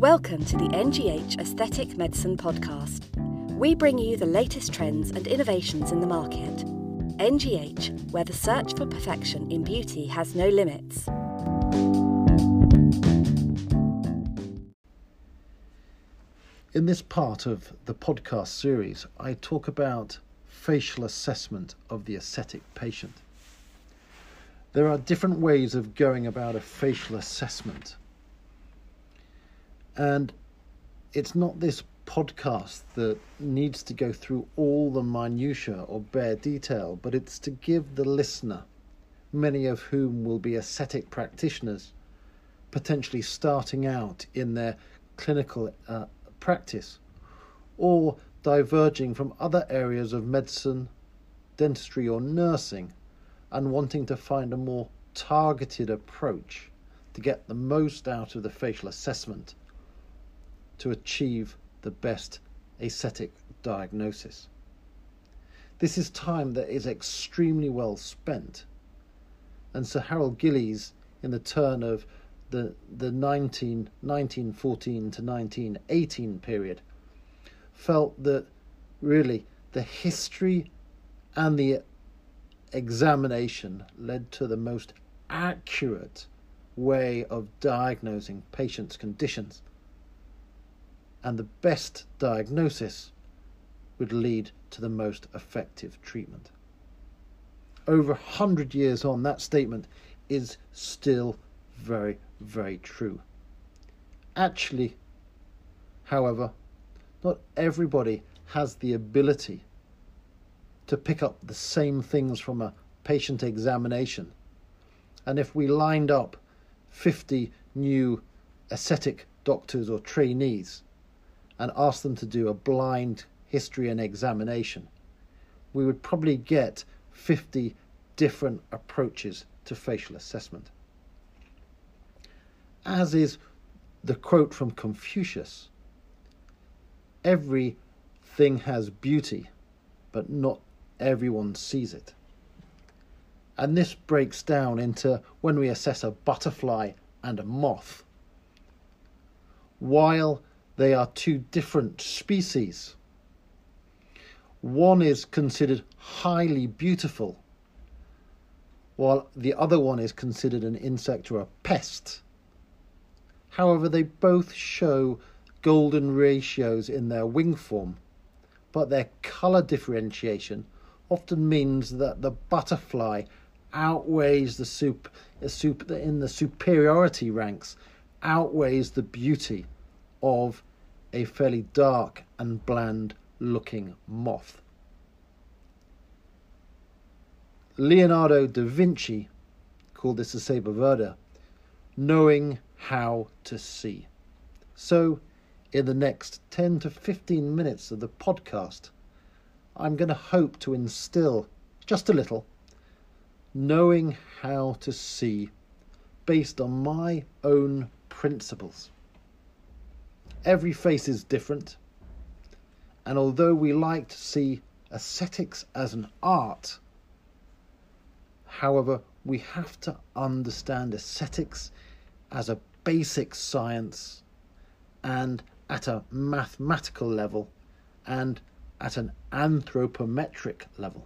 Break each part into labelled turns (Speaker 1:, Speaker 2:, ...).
Speaker 1: Welcome to the NGH Aesthetic Medicine Podcast. We bring you the latest trends and innovations in the market. NGH, where the search for perfection in beauty has no limits.
Speaker 2: In this part of the podcast series, I talk about facial assessment of the aesthetic patient. There are different ways of going about a facial assessment. And it's not this podcast that needs to go through all the minutiae or bare detail, but it's to give the listener, many of whom will be aesthetic practitioners, potentially starting out in their clinical uh, practice or diverging from other areas of medicine, dentistry, or nursing and wanting to find a more targeted approach to get the most out of the facial assessment to achieve the best aesthetic diagnosis. This is time that is extremely well spent, and Sir Harold Gillies, in the turn of the, the 19, 1914 to 1918 period, felt that really the history and the examination led to the most accurate way of diagnosing patients' conditions and the best diagnosis would lead to the most effective treatment. Over a hundred years on, that statement is still very, very true. Actually, however, not everybody has the ability to pick up the same things from a patient examination. And if we lined up 50 new aesthetic doctors or trainees and asked them to do a blind history and examination, we would probably get 50 different approaches to facial assessment. As is the quote from Confucius everything has beauty, but not everyone sees it. And this breaks down into when we assess a butterfly and a moth. While they are two different species. One is considered highly beautiful, while the other one is considered an insect or a pest. However, they both show golden ratios in their wing form, but their colour differentiation often means that the butterfly outweighs the soup, in the superiority ranks, outweighs the beauty of a fairly dark and bland looking moth. Leonardo da Vinci called this a saper vedere, knowing how to see. So, in the next 10 to 15 minutes of the podcast, I'm going to hope to instill just a little knowing how to see based on my own principles. Every face is different, and although we like to see aesthetics as an art, however, we have to understand aesthetics as a basic science and at a mathematical level and at an anthropometric level.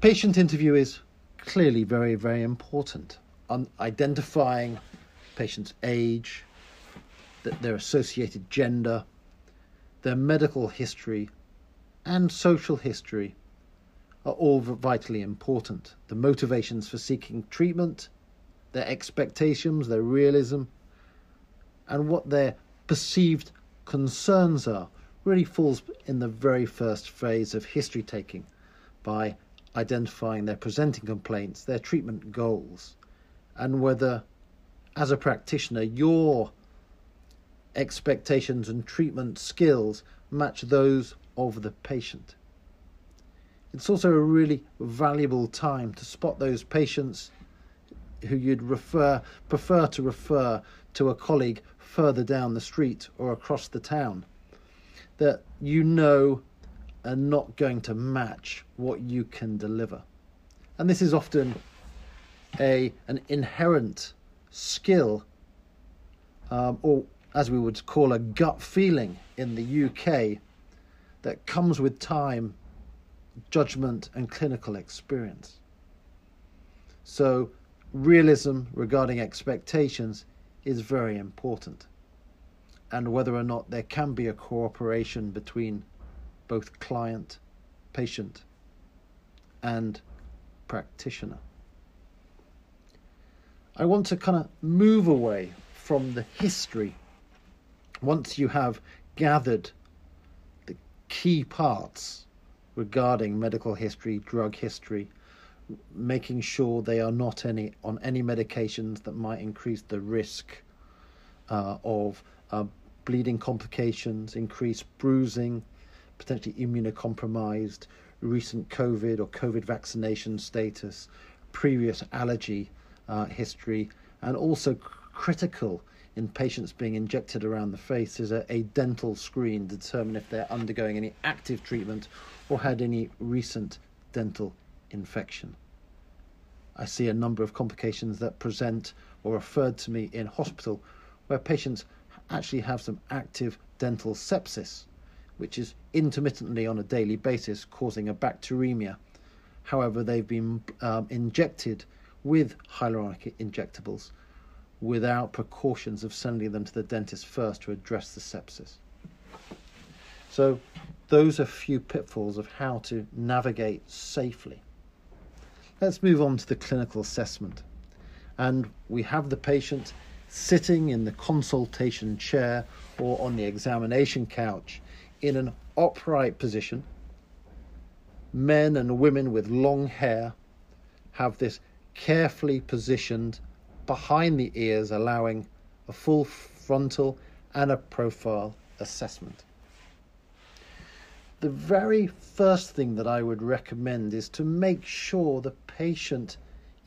Speaker 2: Patient interview is clearly very, very important on identifying patient's age, their associated gender, their medical history, and social history are all vitally important. The motivations for seeking treatment, their expectations, their realism, and what their perceived concerns are really falls in the very first phase of history taking by identifying their presenting complaints, their treatment goals, and whether as a practitioner, your expectations and treatment skills match those of the patient. It's also a really valuable time to spot those patients who you'd refer prefer to refer to a colleague further down the street or across the town that you know are not going to match what you can deliver. And this is often a an inherent skill um, or as we would call a gut feeling in the UK, that comes with time, judgment, and clinical experience. So, realism regarding expectations is very important, and whether or not there can be a cooperation between both client, patient, and practitioner. I want to kind of move away from the history once you have gathered the key parts regarding medical history, drug history, making sure they are not any on any medications that might increase the risk uh, of uh, bleeding complications, increased bruising, potentially immunocompromised, recent COVID or COVID vaccination status, previous allergy uh, history, and also critical in patients being injected around the face is a, a, dental screen to determine if they're undergoing any active treatment or had any recent dental infection. I see a number of complications that present or referred to me in hospital where patients actually have some active dental sepsis, which is intermittently on a daily basis causing a bacteremia. However, they've been um, injected with hyaluronic injectables without precautions of sending them to the dentist first to address the sepsis. So, those are a few pitfalls of how to navigate safely. Let's move on to the clinical assessment. And we have the patient sitting in the consultation chair or on the examination couch in an upright position. Men and women with long hair have this carefully positioned behind the ears, allowing a full frontal and a profile assessment the very first thing that I would recommend is to make sure the patient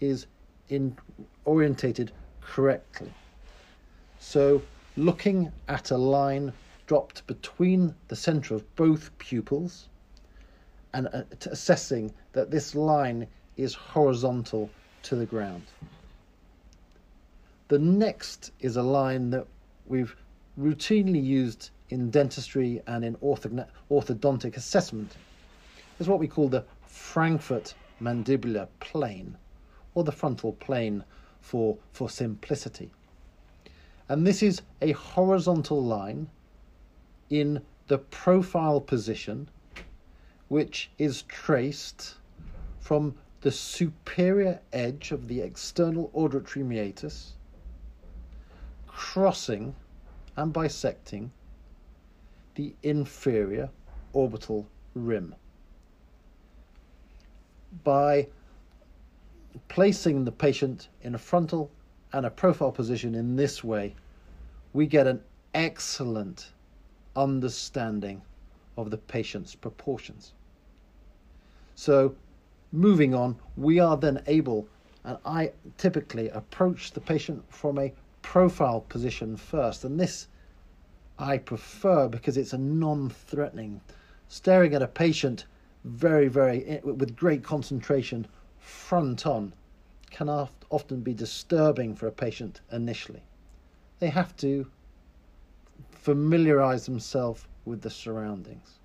Speaker 2: is in orientated correctly. So looking at a line dropped between the center of both pupils and uh, assessing that this line is horizontal to the ground. The next is a line that we've routinely used in dentistry and in orthodontic assessment It's what we call the Frankfurt mandibular plane, or the frontal plane for, for simplicity. And this is a horizontal line in the profile position, which is traced from the superior edge of the external auditory meatus, crossing and bisecting the inferior orbital rim. By placing the patient in a frontal and a profile position in this way, we get an excellent understanding of the patient's proportions. So, moving on, we are then able, and I typically approach the patient from a profile position first, and this I prefer because it's a non threatening. Staring at a patient very, very, eh, with great concentration front on can often be disturbing for a patient initially. They have to familiarize themselves with the surroundings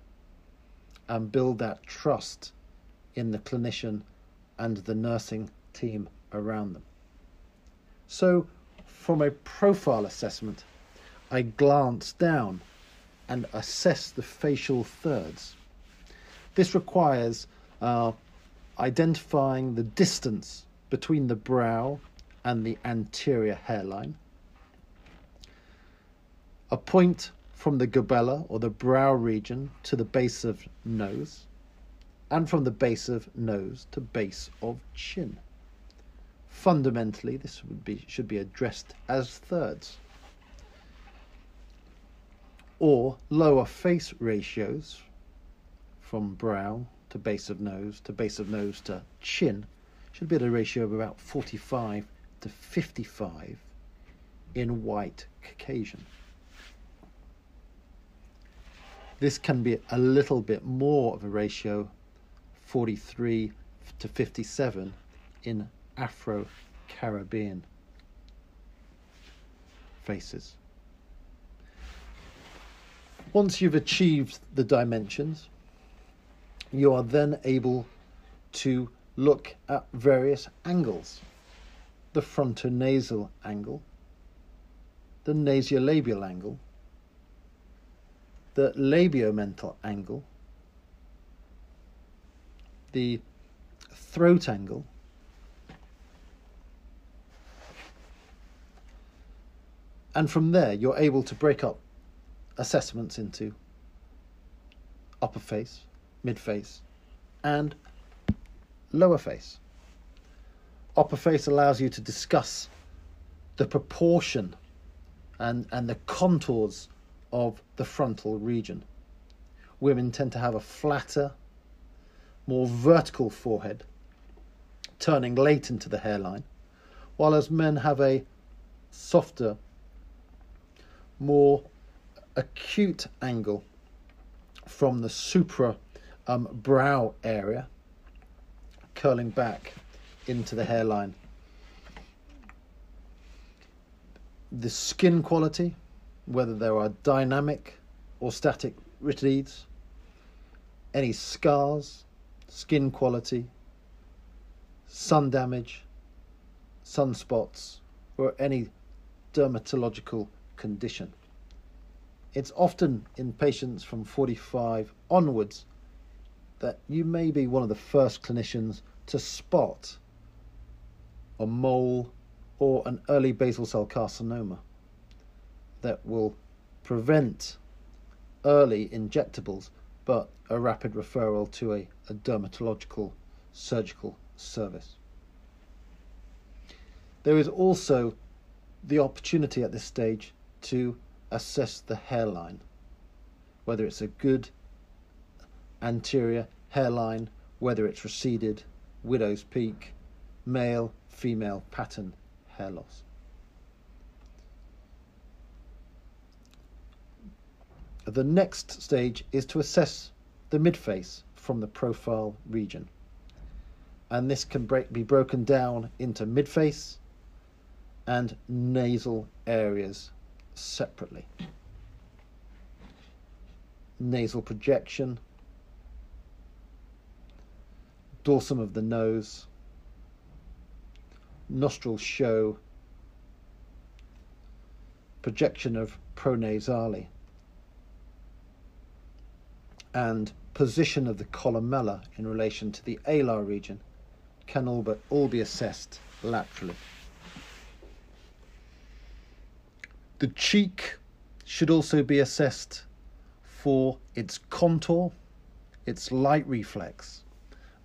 Speaker 2: and build that trust in the clinician and the nursing team around them. So, from a profile assessment, I glance down and assess the facial thirds. This requires uh, identifying the distance between the brow and the anterior hairline, a point from the glabella or the brow region to the base of nose, and from the base of nose to base of chin. Fundamentally, this would be, should be addressed as thirds or lower face ratios from brow to base of nose to base of nose to chin should be at a ratio of about 45 to 55 in white Caucasian. This can be a little bit more of a ratio, 43 to 57 in Afro Caribbean faces. Once you've achieved the dimensions, you are then able to look at various angles the frontonasal angle, the nasolabial angle, the labiomental angle, the throat angle, and from there you're able to break up assessments into upper face, mid face, and lower face. Upper face allows you to discuss the proportion and, and the contours of the frontal region. Women tend to have a flatter, more vertical forehead, turning late into the hairline, while as men have a softer, more acute angle from the supra um, brow area, curling back into the hairline. The skin quality, whether there are dynamic or static rhytides, any scars, skin quality, sun damage, sunspots, or any dermatological condition. It's often in patients from 45 onwards that you may be one of the first clinicians to spot a mole or an early basal cell carcinoma that will prevent early injectables but a rapid referral to a, a dermatological surgical service. There is also the opportunity at this stage to assess the hairline, whether it's a good anterior hairline, whether it's receded, widow's peak, male, female pattern hair loss. The next stage is to assess the midface from the profile region. And this can break, be broken down into midface and nasal areas separately. Nasal projection, dorsum of the nose, nostril show, projection of pronasale, and position of the columella in relation to the alar region can all but all be assessed laterally. The cheek should also be assessed for its contour, its light reflex,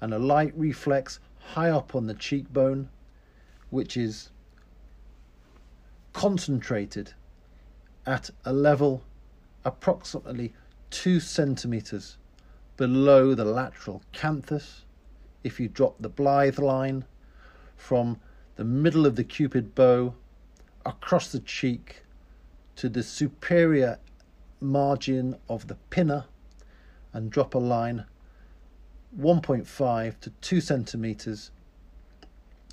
Speaker 2: and a light reflex high up on the cheekbone which is concentrated at a level approximately two centimeters below the lateral canthus. If you drop the Blythe line from the middle of the cupid bow across the cheek to the superior margin of the pinna and drop a line 1.5 to 2 centimeters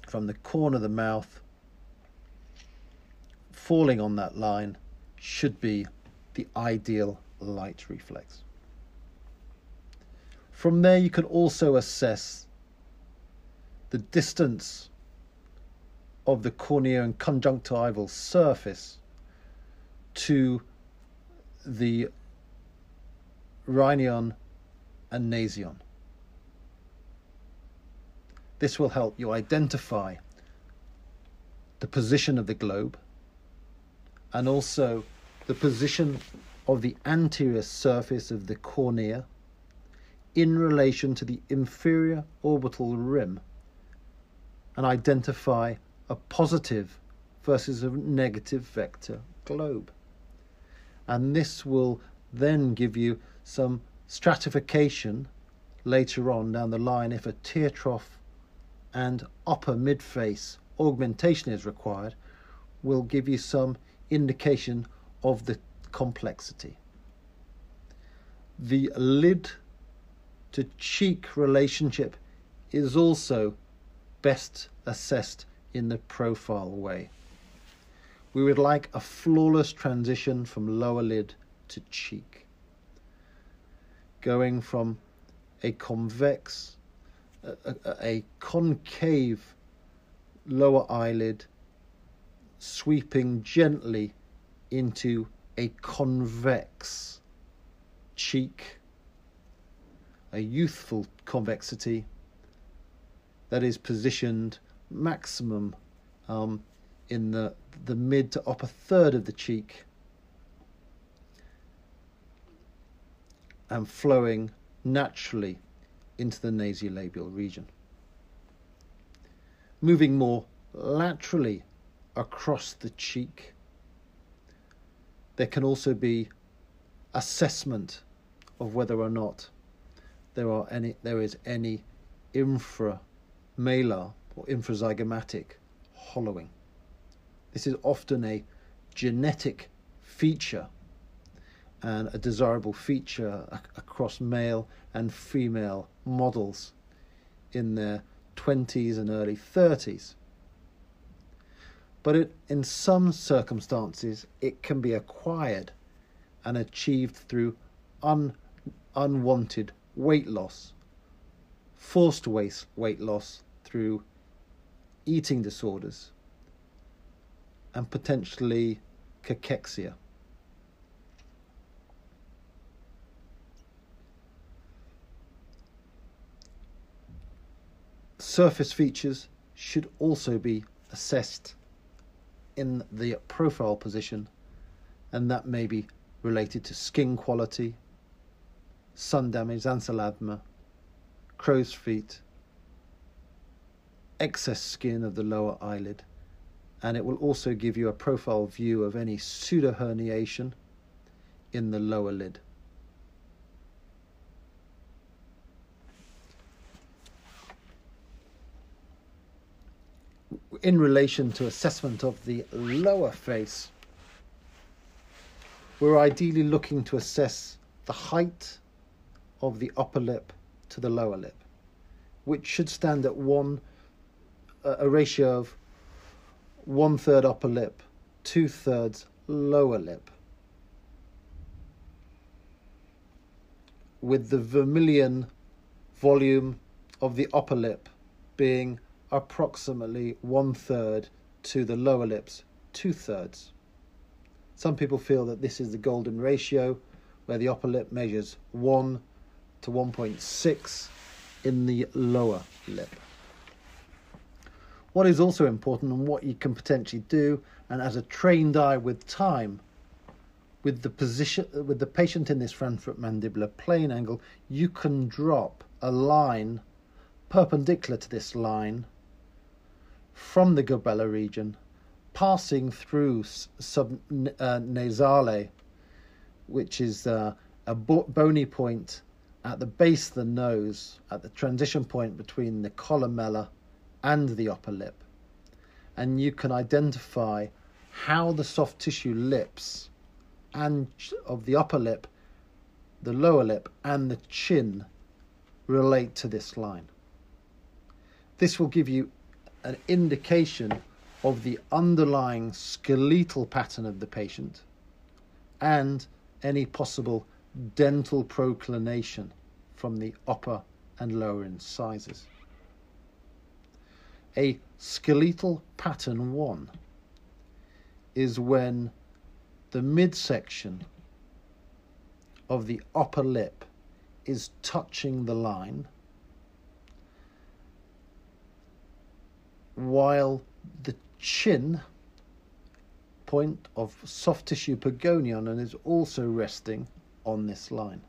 Speaker 2: from the corner of the mouth, falling on that line, should be the ideal light reflex. From there, you can also assess the distance of the cornea and conjunctival surface to the rhinion and nasion. This will help you identify the position of the globe and also the position of the anterior surface of the cornea in relation to the inferior orbital rim and identify a positive versus a negative vector globe. And this will then give you some stratification later on down the line if a tear trough and upper midface augmentation is required will give you some indication of the complexity. The lid to cheek relationship is also best assessed in the profile way. We would like a flawless transition from lower lid to cheek. going from a convex, a, a, a concave lower eyelid, sweeping gently into a convex cheek, a youthful convexity that is positioned maximum um, in the, the mid to upper third of the cheek and flowing naturally into the nasolabial region. Moving more laterally across the cheek, there can also be assessment of whether or not there are any there is any inframalar or infrazygomatic hollowing. This is often a genetic feature and a desirable feature across male and female models in their 20s and early 30s. But it, in some circumstances, it can be acquired and achieved through un, unwanted weight loss, forced weight, weight loss through eating disorders, and potentially cachexia. Surface features should also be assessed in the profile position, and that may be related to skin quality, sun damage, xanthelasma, crow's feet, excess skin of the lower eyelid, and it will also give you a profile view of any pseudoherniation in the lower lid. In relation to assessment of the lower face, we're ideally looking to assess the height of the upper lip to the lower lip, which should stand at one a ratio of one third upper lip, two thirds lower lip. With the vermilion volume of the upper lip being approximately one third to the lower lips, two thirds. Some people feel that this is the golden ratio, where the upper lip measures 1 to 1.6 in the lower lip. What is also important and what you can potentially do, and as a trained eye with time, with the position with the patient in this front mandibular plane angle, you can drop a line perpendicular to this line from the glabella region, passing through subnasale, uh, which is uh, a bony point at the base of the nose, at the transition point between the columella and the upper lip. And you can identify how the soft tissue lips and of the upper lip, the lower lip, and the chin relate to this line. This will give you an indication of the underlying skeletal pattern of the patient and any possible dental proclination from the upper and lower incisors. A skeletal pattern 1 is when the midsection of the upper lip is touching the line while the chin point of soft tissue pogonion and is also resting on this line.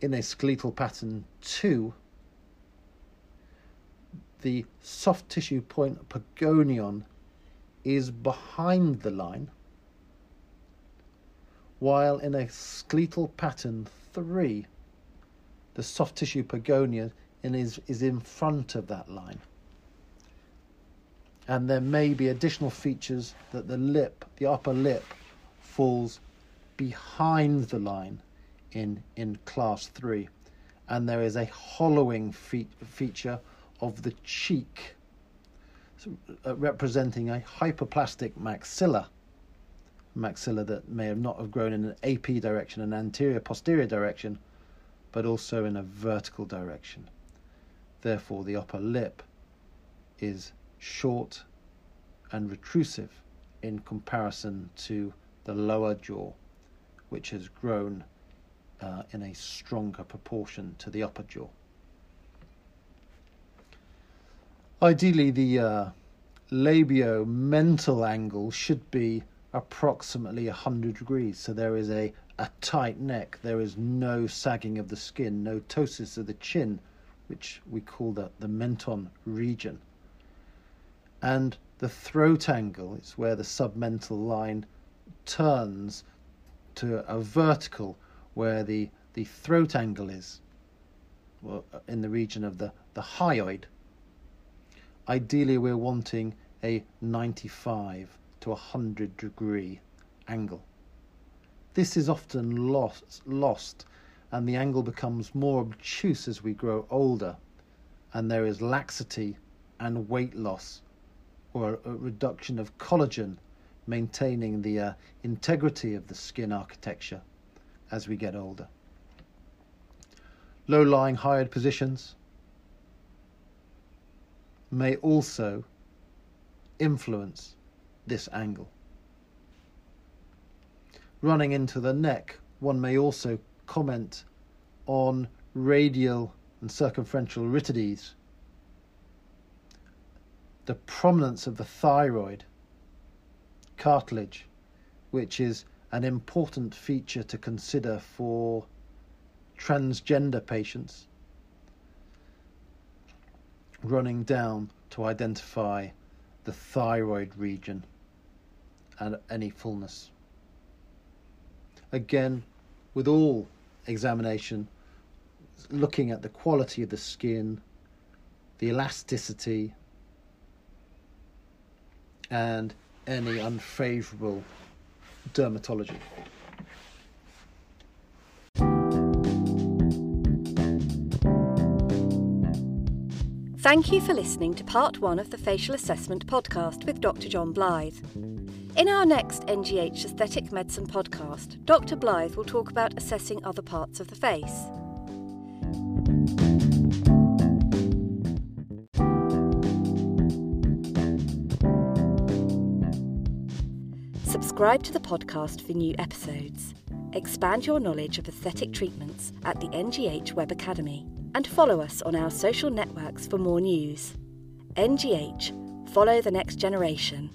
Speaker 2: In a skeletal pattern 2, the soft tissue point pogonion is behind the line, while in a skeletal pattern 3, the soft tissue pogonion is, is in front of that line. And there may be additional features that the lip, the upper lip, falls behind the line in, in class 3. And there is a hollowing fe- feature of the cheek, uh, representing a hyperplastic maxilla, maxilla that may have not have grown in an AP direction, an anterior posterior direction, but also in a vertical direction. Therefore, the upper lip is short and retrusive in comparison to the lower jaw, which has grown uh, in a stronger proportion to the upper jaw. Ideally, the uh, labio-mental angle should be approximately 100 degrees. So there is a, a tight neck, there is no sagging of the skin, no ptosis of the chin, which we call the, the menton region. And the throat angle is where the submental line turns to a vertical where the, the throat angle is well, uh, in the region of the, the hyoid. Ideally, we're wanting a 95 to 100 degree angle. This is often lost, lost and the angle becomes more obtuse as we grow older, and there is laxity and weight loss or a, reduction of collagen, maintaining the uh, integrity of the skin architecture as we get older. Low lying hyoid positions may also influence this angle. Running into the neck, one may also comment on radial and circumferential rhytides the prominence of the thyroid cartilage, which is an important feature to consider for transgender patients, running down to identify the thyroid region and any fullness. Again, with all examination, looking at the quality of the skin, the elasticity, and any unfavourable dermatology.
Speaker 1: Thank you for listening to part one of the Facial Assessment podcast with Dr. John Blythe. In our next NGH Aesthetic Medicine podcast, Dr. Blythe will talk about assessing other parts of the face. Subscribe to the podcast for new episodes. Expand your knowledge of aesthetic treatments at the NGH Web Academy and follow us on our social networks for more news. NGH, follow the next generation.